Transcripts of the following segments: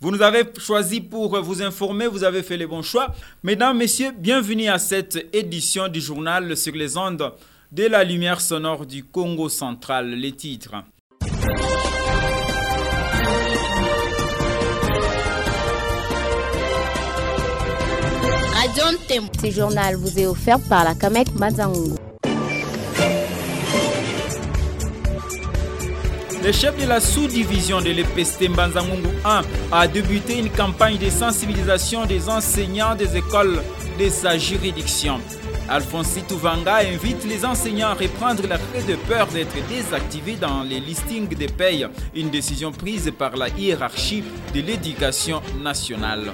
Vous nous avez choisi pour vous informer, vous avez fait les bons choix. Mesdames, Messieurs, bienvenue à cette édition du journal sur les ondes de la lumière sonore du Congo central. Les titres. Ce journal vous est offert par la CAMEC Mazango. Le chef de la sous-division de l'EPST Mbanzangungu 1 a débuté une campagne de sensibilisation des enseignants des écoles de sa juridiction. Alphonse Touvanga invite les enseignants à reprendre la clé de peur d'être désactivés dans les listings des payes, une décision prise par la hiérarchie de l'éducation nationale.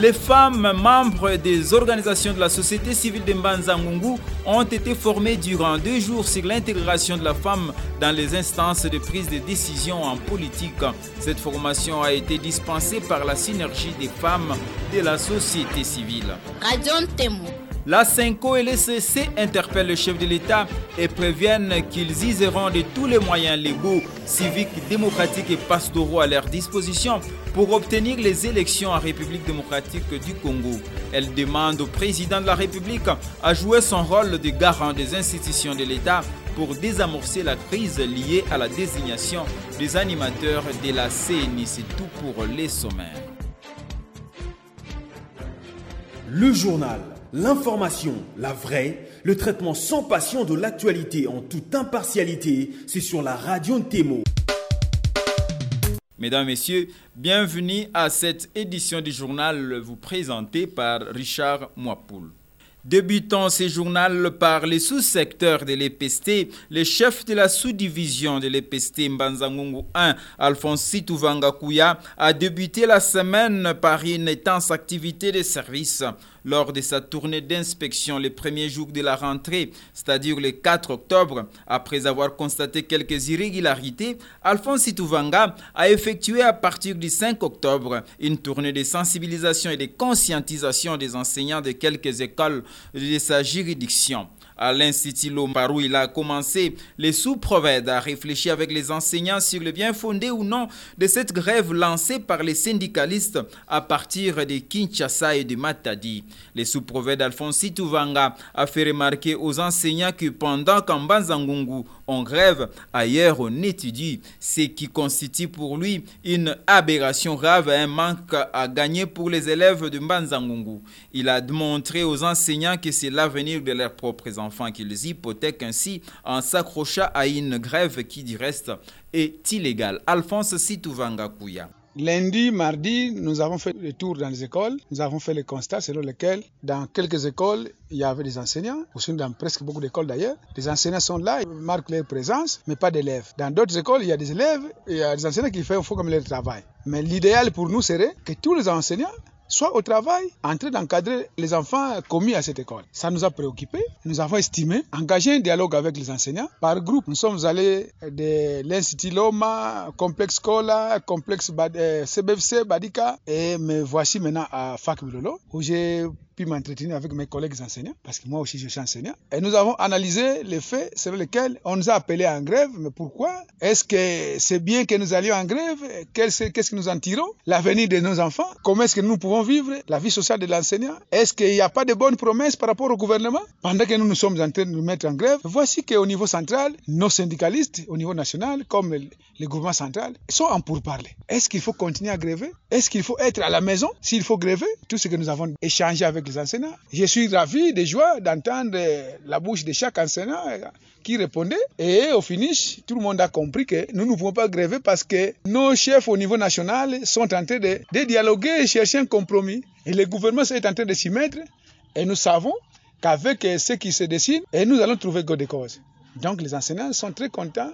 Les femmes membres des organisations de la société civile de Mbanzangungu ont été formées durant deux jours sur l'intégration de la femme dans les instances de prise de décision en politique. Cette formation a été dispensée par la synergie des femmes de la société civile. La CINCO et l'ECC interpellent le chef de l'État et préviennent qu'ils useront de tous les moyens légaux, civiques, démocratiques et pastoraux à leur disposition pour obtenir les élections en République démocratique du Congo. Elle demande au président de la République à jouer son rôle de garant des institutions de l'État pour désamorcer la crise liée à la désignation des animateurs de la CNI. C'est tout pour les sommaires. Le journal L'information, la vraie, le traitement sans passion de l'actualité en toute impartialité, c'est sur la radio Témo. Mesdames, Messieurs, bienvenue à cette édition du journal vous présentée par Richard Moipoul. Débutant ce journal par les sous-secteurs de l'EPST, le chef de la sous-division de l'EPST Mbanzangungu 1, Alphonse Situvanga a débuté la semaine par une intense activité de service lors de sa tournée d'inspection les premiers jours de la rentrée, c'est-à-dire le 4 octobre, après avoir constaté quelques irrégularités, Alphonse Itouvanga a effectué à partir du 5 octobre une tournée de sensibilisation et de conscientisation des enseignants de quelques écoles de sa juridiction à l'Institut Lombarou, il a commencé les sous-provèdes à réfléchir avec les enseignants sur le bien fondé ou non de cette grève lancée par les syndicalistes à partir de Kinshasa et de Matadi. Les sous-provèdes Alphonse Touvanga a fait remarquer aux enseignants que pendant qu'en Banzangungu on grève, ailleurs on étudie, ce qui constitue pour lui une aberration grave et un manque à gagner pour les élèves de Mbanzangungu. Il a démontré aux enseignants que c'est l'avenir de leurs propres enfants qu'ils hypothèquent ainsi en s'accrochant à une grève qui du reste est illégale. Alphonse Situvanga Kouya. Lundi, mardi, nous avons fait le tour dans les écoles. Nous avons fait le constat selon lequel, dans quelques écoles, il y avait des enseignants, aussi dans presque beaucoup d'écoles d'ailleurs. Les enseignants sont là, ils marquent leur présence, mais pas d'élèves. Dans d'autres écoles, il y a des élèves, et il y a des enseignants qui font, font comme leur travail. Mais l'idéal pour nous serait que tous les enseignants soit au travail, en train d'encadrer les enfants commis à cette école. Ça nous a préoccupés. Nous avons estimé engager un dialogue avec les enseignants par groupe. Nous sommes allés de l'Institut Loma, Complexe Scola, Complexe CBFC, euh, Badika, et me voici maintenant à Fac Milolo, où j'ai puis m'entretenir avec mes collègues enseignants, parce que moi aussi je suis enseignant. Et nous avons analysé les faits sur lesquels on nous a appelés en grève. Mais pourquoi? Est-ce que c'est bien que nous allions en grève? Qu'est-ce que nous en tirons? L'avenir de nos enfants? Comment est-ce que nous pouvons vivre la vie sociale de l'enseignant? Est-ce qu'il n'y a pas de bonnes promesses par rapport au gouvernement? Pendant que nous nous sommes en train de nous mettre en grève, voici qu'au niveau central, nos syndicalistes, au niveau national, comme le gouvernement central, sont en pourparlers. Est-ce qu'il faut continuer à gréver? Est-ce qu'il faut être à la maison s'il faut gréver? Tout ce que nous avons échangé avec enseignants. Je suis ravi de joie d'entendre la bouche de chaque enseignant qui répondait. Et au finish, tout le monde a compris que nous ne pouvons pas gréver parce que nos chefs au niveau national sont en train de, dialoguer et chercher un compromis. Et le gouvernement est en train de s'y mettre. Et nous savons qu'avec ce qui se dessine, et nous allons trouver God de cause. Donc les enseignants sont très contents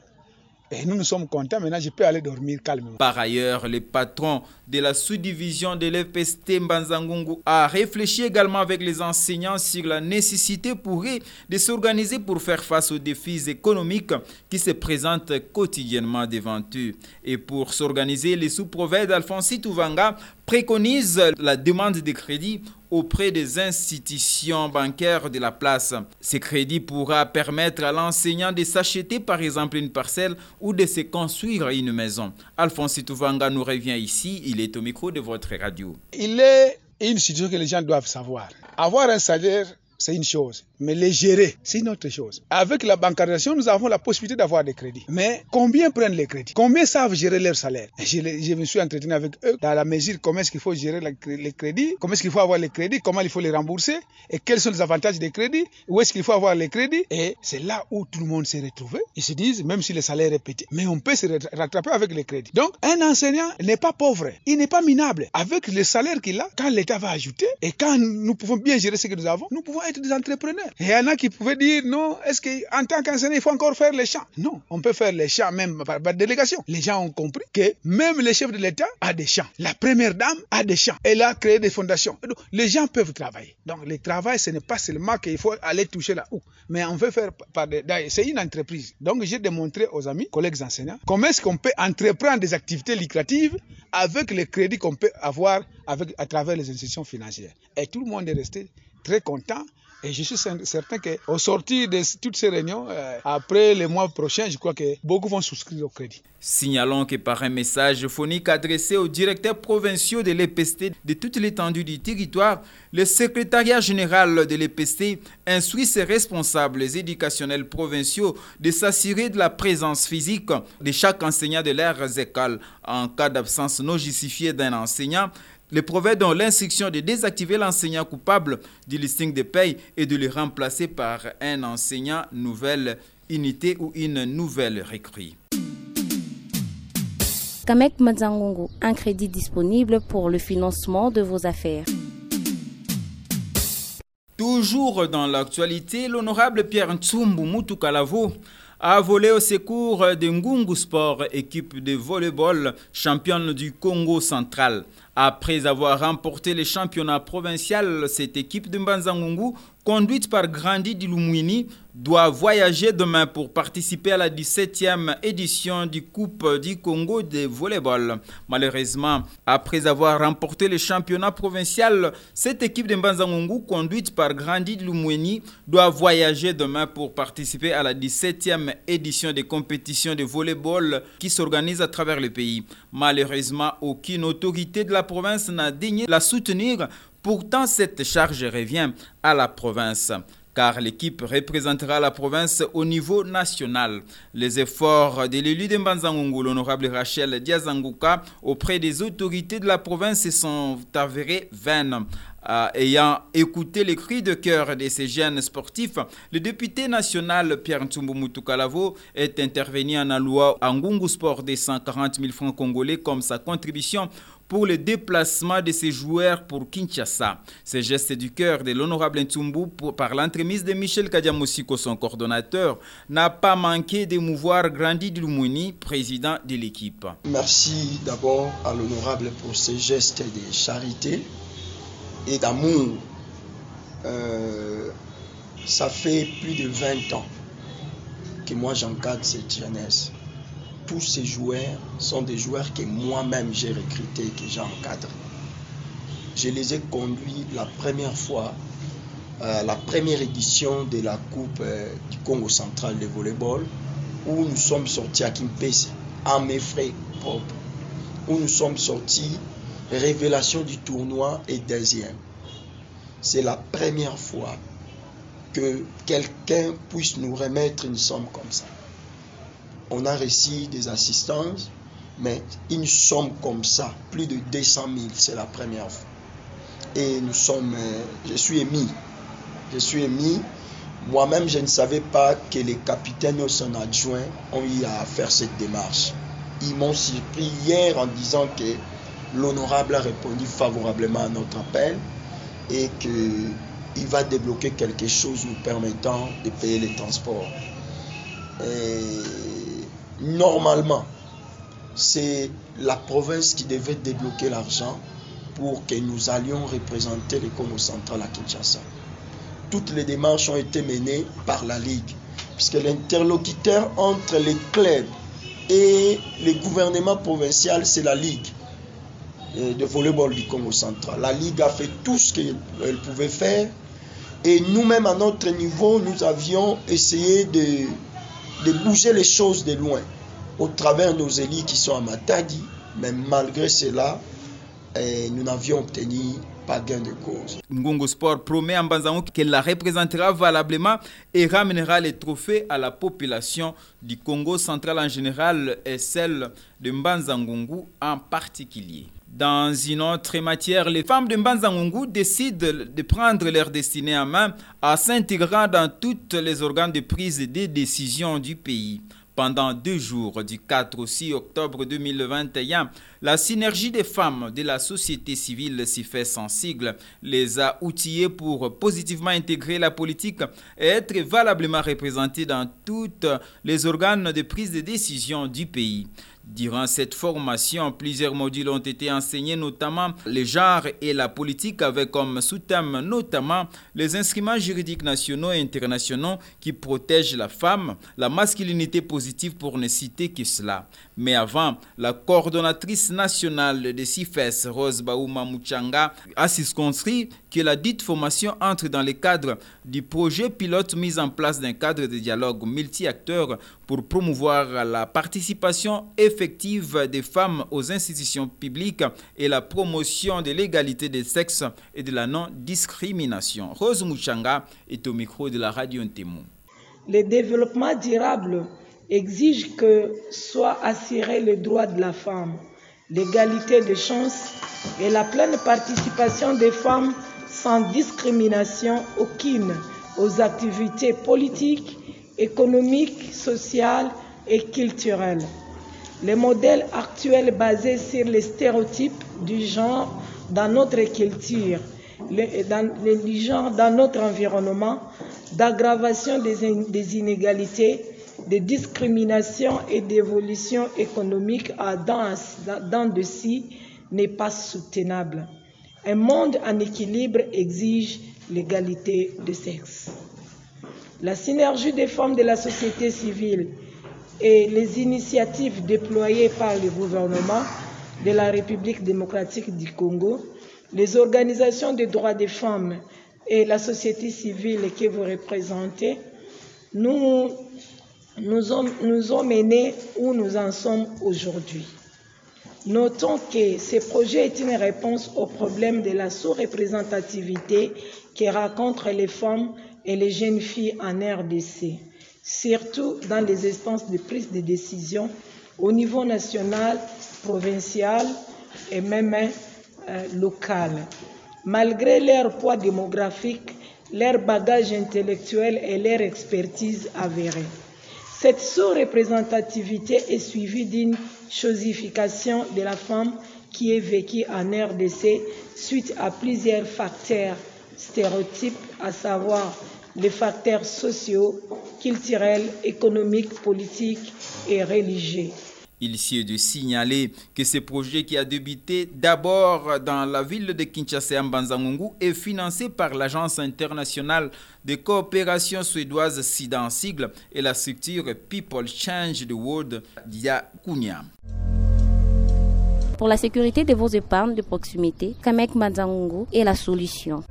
et nous nous sommes contents, maintenant je peux aller dormir calmement. Par ailleurs, le patron de la sous-division de l'FST Mbanzangungu a réfléchi également avec les enseignants sur la nécessité pour eux de s'organiser pour faire face aux défis économiques qui se présentent quotidiennement devant eux. Et pour s'organiser, les sous-prophètes d'Alphonse Touvanga préconise la demande de crédit auprès des institutions bancaires de la place. Ces crédits pourra permettre à l'enseignant de s'acheter par exemple une parcelle ou de se construire une maison. Alphonse Touvanga nous revient ici, il est au micro de votre radio. Il est une situation que les gens doivent savoir. Avoir un salaire c'est une chose. Mais les gérer, c'est une autre chose. Avec la bancarisation, nous avons la possibilité d'avoir des crédits. Mais combien prennent les crédits? Combien savent gérer leur salaire? Je, me suis entretenu avec eux dans la mesure comment est-ce qu'il faut gérer les crédits, comment est-ce qu'il faut avoir les crédits, comment il faut les rembourser et quels sont les avantages des crédits, où est-ce qu'il faut avoir les crédits. Et c'est là où tout le monde s'est retrouvé. Ils se disent, même si le salaire est petit, mais on peut se rattraper avec les crédits. Donc, un enseignant n'est pas pauvre, il n'est pas minable. Avec le salaire qu'il a, quand l'État va ajouter et quand nous pouvons bien gérer ce que nous avons, nous pouvons être des entrepreneurs. Et il y en a qui pouvaient dire non, est-ce qu'en tant qu'enseignant, il faut encore faire les champs Non, on peut faire les champs même par, délégation. Les gens ont compris que même le chef de l'État a des champs. La première dame a des champs. Elle a créé des fondations. Les gens peuvent travailler. Donc le travail, ce n'est pas seulement qu'il faut aller toucher là-haut, mais on veut faire par des... C'est une entreprise. Donc j'ai démontré aux amis, collègues enseignants, comment est-ce qu'on peut entreprendre des activités lucratives avec les crédits qu'on peut avoir à travers les institutions financières. Et tout le monde est resté très content et je suis certain qu'au sortir de toutes ces réunions, euh, après les mois prochains, je crois que beaucoup vont souscrire au crédit. Signalons que par un message phonique adressé aux directeurs provinciaux de l'EPST de toute l'étendue du territoire, le secrétariat général de l'EPST instruit ses responsables éducationnels provinciaux de s'assurer de la présence physique de chaque enseignant de leurs écoles en cas d'absence non justifiée d'un enseignant le proverbe dans l'instruction de désactiver l'enseignant coupable du listing de paye et de le remplacer par un enseignant nouvelle unité ou une nouvelle recrue. Kamek Madzangongo, un crédit disponible pour le financement de vos affaires. Toujours dans l'actualité, l'honorable Pierre Ntsumbu Mutukalavo a volé au secours de Ngungu Sport, équipe de volleyball championne du Congo central. Après avoir remporté le championnat provincial, cette équipe de Mbanzangungu, conduite par Grandi Dilumwini, doit voyager demain pour participer à la 17e édition du Coupe du Congo de volleyball. Malheureusement, après avoir remporté le championnat provincial, cette équipe de Mbanzangungu, conduite par Grandi Dilumwini, doit voyager demain pour participer à la 17e édition des compétitions de volleyball qui s'organisent à travers le pays. Malheureusement, aucune autorité de la province n'a daigné la soutenir. Pourtant, cette charge revient à la province car l'équipe représentera la province au niveau national. Les efforts de l'élu de l'honorable Rachel Diazanguka, auprès des autorités de la province sont avérés vains. Euh, ayant écouté les cris de cœur de ces jeunes sportifs, le député national Pierre Ntsumbu Mutukalavo est intervenu en allouant à Sport des 140 000 francs congolais comme sa contribution pour le déplacement de ses joueurs pour Kinshasa. Ce geste du cœur de l'honorable Ntumbu par l'entremise de Michel Kadiamosiko, son coordonnateur, n'a pas manqué d'émouvoir Grandi Dloumouni, président de l'équipe. Merci d'abord à l'honorable pour ce geste de charité et d'amour. Euh, ça fait plus de 20 ans que moi j'encadre cette jeunesse tous ces joueurs sont des joueurs que moi-même j'ai recrutés, que j'ai encadrés. Je les ai conduits la première fois, euh, la première édition de la Coupe euh, du Congo central de volleyball, où nous sommes sortis à Kimpese, à mes frais propres, où nous sommes sortis, révélation du tournoi et deuxième. C'est la première fois que quelqu'un puisse nous remettre une somme comme ça on a reçu des assistances, mais une somme comme ça, plus de 200 000, c'est la première fois. Et nous sommes, euh, je suis émis, je suis émis. Moi-même, je ne savais pas que les capitaines ou son adjoint ont eu à faire cette démarche. Ils m'ont surpris hier en disant que l'honorable a répondu favorablement à notre appel et qu'il va débloquer quelque chose nous permettant de payer les transports. Et Normalement, c'est la province qui devait débloquer l'argent pour que nous allions représenter le Congo central à Kinshasa. Toutes les démarches ont été menées par la Ligue, puisque l'interlocuteur entre les clubs et le gouvernement provincial, c'est la Ligue. de volleyball du Congo central. La Ligue a fait tout ce qu'elle pouvait faire et nous-mêmes à notre niveau, nous avions essayé de, de bouger les choses de loin au travers nos élites qui sont à Matadi, mais malgré cela, eh, nous n'avions obtenu pas gain de cause. Ngongo Sport promet à Mbanzango qu'elle la représentera valablement et ramènera les trophées à la population du Congo central en général et celle de Mbanzangongu en particulier. Dans une autre matière, les femmes de Mbanzangongu décident de prendre leur destinée en main en s'intégrant dans tous les organes de prise des décisions du pays. Pendant deux jours, du 4 au 6 octobre 2021, la synergie des femmes de la société civile s'y fait sensible, les a outillées pour positivement intégrer la politique et être valablement représentées dans tous les organes de prise de décision du pays. Durant cette formation, plusieurs modules ont été enseignés, notamment les genres et la politique, avec comme sous-thème notamment les instruments juridiques nationaux et internationaux qui protègent la femme, la masculinité positive pour ne citer que cela. Mais avant, la coordonnatrice nationale de CIFES, Rose Baouma Mouchanga, a circonscrit que la dite formation entre dans le cadre du projet pilote mis en place d'un cadre de dialogue multi-acteurs pour promouvoir la participation effective des femmes aux institutions publiques et la promotion de l'égalité des sexes et de la non-discrimination. Rose Mouchanga est au micro de la radio Ntémou. Le développement durable exige que soit assuré le droit de la femme, l'égalité des chances et la pleine participation des femmes sans discrimination aucune aux activités politiques, économiques, sociales et culturelles. Les modèles actuels basés sur les stéréotypes du genre dans notre culture, dans, le genre dans notre environnement, d'aggravation des, inégalités, de discrimination et d'évolution économique dans, dans de si n'est pas soutenable. Un monde en équilibre exige l'égalité de sexe. La synergie des femmes de la société civile et les initiatives déployées par le gouvernement de la République démocratique du Congo, les organisations des droits des femmes et la société civile que vous représentez, nous nous ont menés où nous en sommes aujourd'hui. Notons que ce projet est une réponse au problème de la sous-représentativité que rencontrent les femmes et les jeunes filles en RDC, surtout dans les instances de prise de décision au niveau national, provincial et même euh, local. Malgré leur poids démographique, leur bagage intellectuel et leur expertise avérée. Cette sous-représentativité est suivie d'une chosification de la femme qui est vécue en RDC suite à plusieurs facteurs stéréotypes, à savoir les facteurs sociaux, culturels, économiques, politiques et religieux. Il est de signaler que ce projet qui a débuté d'abord dans la ville de Kinshasa Mbanzangungu est financé par l'Agence internationale de coopération suédoise SIDA en sigle et la structure People Change the World d'Yakunya. Pour la sécurité de vos épargnes de proximité, Kamek Mbanzangungu est la solution.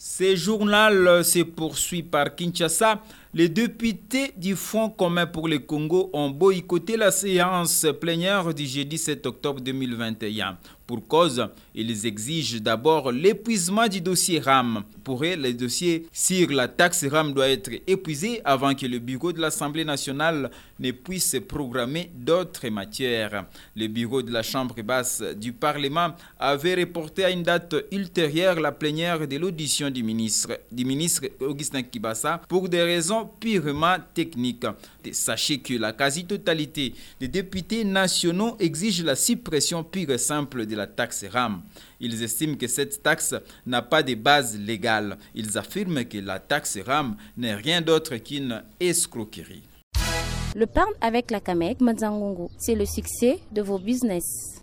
Ce journal se poursuit par Kinshasa. Les députés du Front commun pour le Congo ont boycotté la séance plénière du jeudi 7 octobre 2021. Pour cause, ils exigent d'abord l'épuisement du dossier RAM. Pour eux, le dossier sur la taxe RAM doit être épuisé avant que le bureau de l'Assemblée nationale ne puisse programmer d'autres matières. Le bureau de la Chambre basse du Parlement avait reporté à une date ultérieure la plénière de l'audition du ministre, du ministre Augustin Kibassa pour des raisons purement techniques. Sachez que la quasi-totalité des députés nationaux exigent la suppression pure et simple de la taxe RAM. Ils estiment que cette taxe n'a pas de base légale. Ils affirment que la taxe RAM n'est rien d'autre qu'une escroquerie. Le pain avec la CAMEC Mazangongo, c'est le succès de vos business.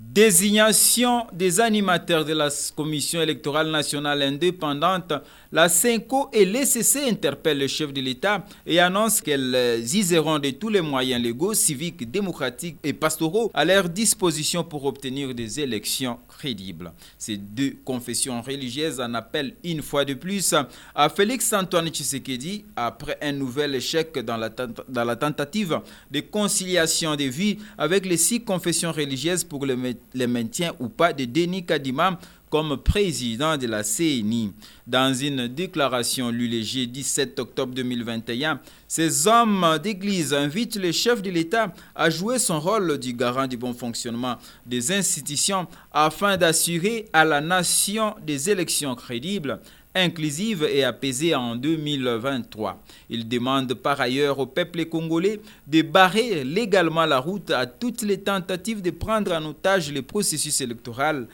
Désignation des animateurs de la Commission électorale nationale indépendante, la CENCO et l'ECC interpellent le chef de l'État et annoncent qu'elles useront de tous les moyens légaux, civiques, démocratiques et pastoraux à leur disposition pour obtenir des élections crédibles. Ces deux confessions religieuses en appellent une fois de plus à Félix Antoine Tshisekedi après un nouvel échec dans la, dans la tentative de conciliation des vies avec les six confessions religieuses pour le, le maintien ou pas de Denis Kadima comme président de la CNI. Dans une déclaration lue le jeudi 17 octobre 2021, ces hommes d'église invitent le chef de l'État à jouer son rôle du garant du bon fonctionnement des institutions afin d'assurer à la nation des élections crédibles inclusive et apaisée en 2023. Il demande par ailleurs au peuple congolais de barrer légalement la route à toutes les tentatives de prendre en otage le processus électoral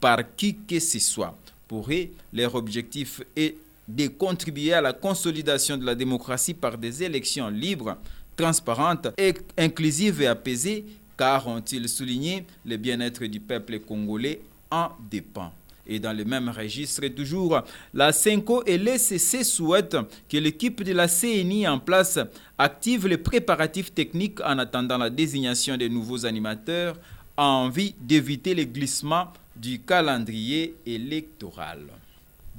par qui que ce soit. Pour eux, leur objectif est de contribuer à la consolidation de la démocratie par des élections libres, transparentes, et inclusives et apaisées, car, ont-ils souligné, le bien-être du peuple congolais en dépend. Et dans le même registre, toujours, la CENCO et l'ECC souhaitent que l'équipe de la CNI en place active les préparatifs techniques en attendant la désignation des nouveaux animateurs en envie d'éviter les glissements du calendrier électoral.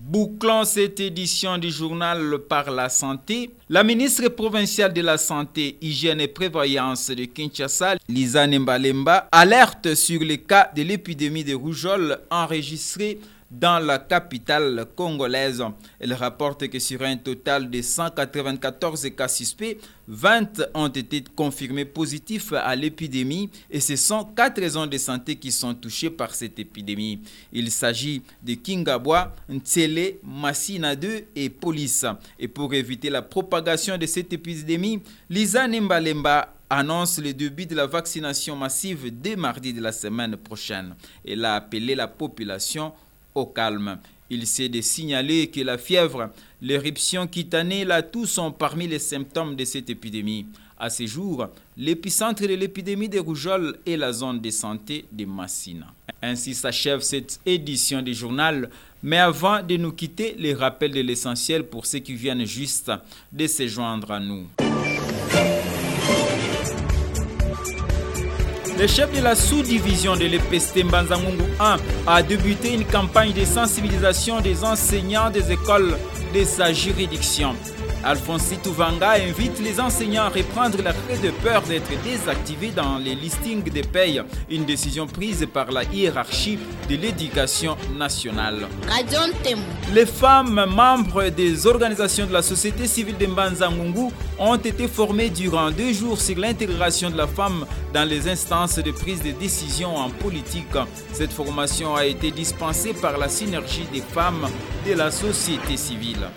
Bouclons cette édition du journal par la santé. La ministre provinciale de la Santé, Hygiène et Prévoyance de Kinshasa, Lisa Nembalemba, alerte sur les cas de l'épidémie de rougeole enregistrée dans la capitale congolaise. Elle rapporte que sur un total de 194 cas suspects, 20 ont été confirmés positifs à l'épidémie et ce sont quatre raisons de santé qui sont touchées par cette épidémie. Il s'agit de Kingabwa, Ntsele, Massina 2 et Police. Et pour éviter la propagation de cette épidémie, Lisa Nembalemba annonce le début de la vaccination massive dès mardi de la semaine prochaine. Elle a appelé la population calme. Il s'est de signaler que la fièvre, l'éruption cutanée, la toux sont parmi les symptômes de cette épidémie. À ce jour, l'épicentre de l'épidémie de rougeole est la zone de santé de Massina. Ainsi s'achève cette édition du journal. Mais avant de nous quitter, les rappels de l'essentiel pour ceux qui viennent juste de se joindre à nous. Le chef de la sous-division de l'EPST Mbanzangungu 1 a débuté une campagne de sensibilisation des enseignants des écoles de sa juridiction. Alphonse Touvanga invite les enseignants à reprendre la clé de peur d'être désactivés dans les listings des payes, une décision prise par la hiérarchie de l'éducation nationale. Les femmes membres des organisations de la société civile de Mbanzangungu ont été formées durant deux jours sur l'intégration de la femme dans les instances de prise de décision en politique. Cette formation a été dispensée par la synergie des femmes de la société civile.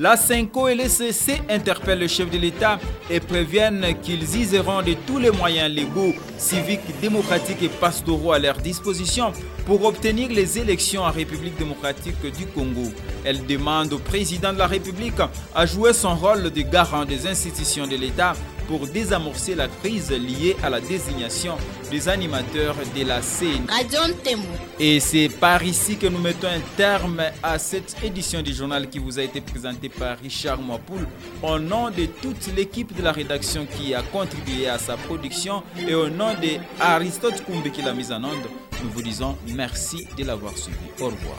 La CENCO et l'ECC interpellent le chef de l'État et préviennent qu'ils useront de tous les moyens légaux, civiques, démocratiques et pastoraux à leur disposition pour obtenir les élections en République démocratique du Congo. Elle demande au président de la République à jouer son rôle de garant des institutions de l'État pour désamorcer la crise liée à la désignation des animateurs de la CNI. Et c'est par ici que nous mettons un terme à cette édition du journal qui vous a été présentée par Richard Mwapoul au nom de toute l'équipe de la rédaction qui a contribué à sa production et au nom de Aristote Koumbe qui l'a mise en onde. Nous vous disons merci de l'avoir suivi. Au revoir.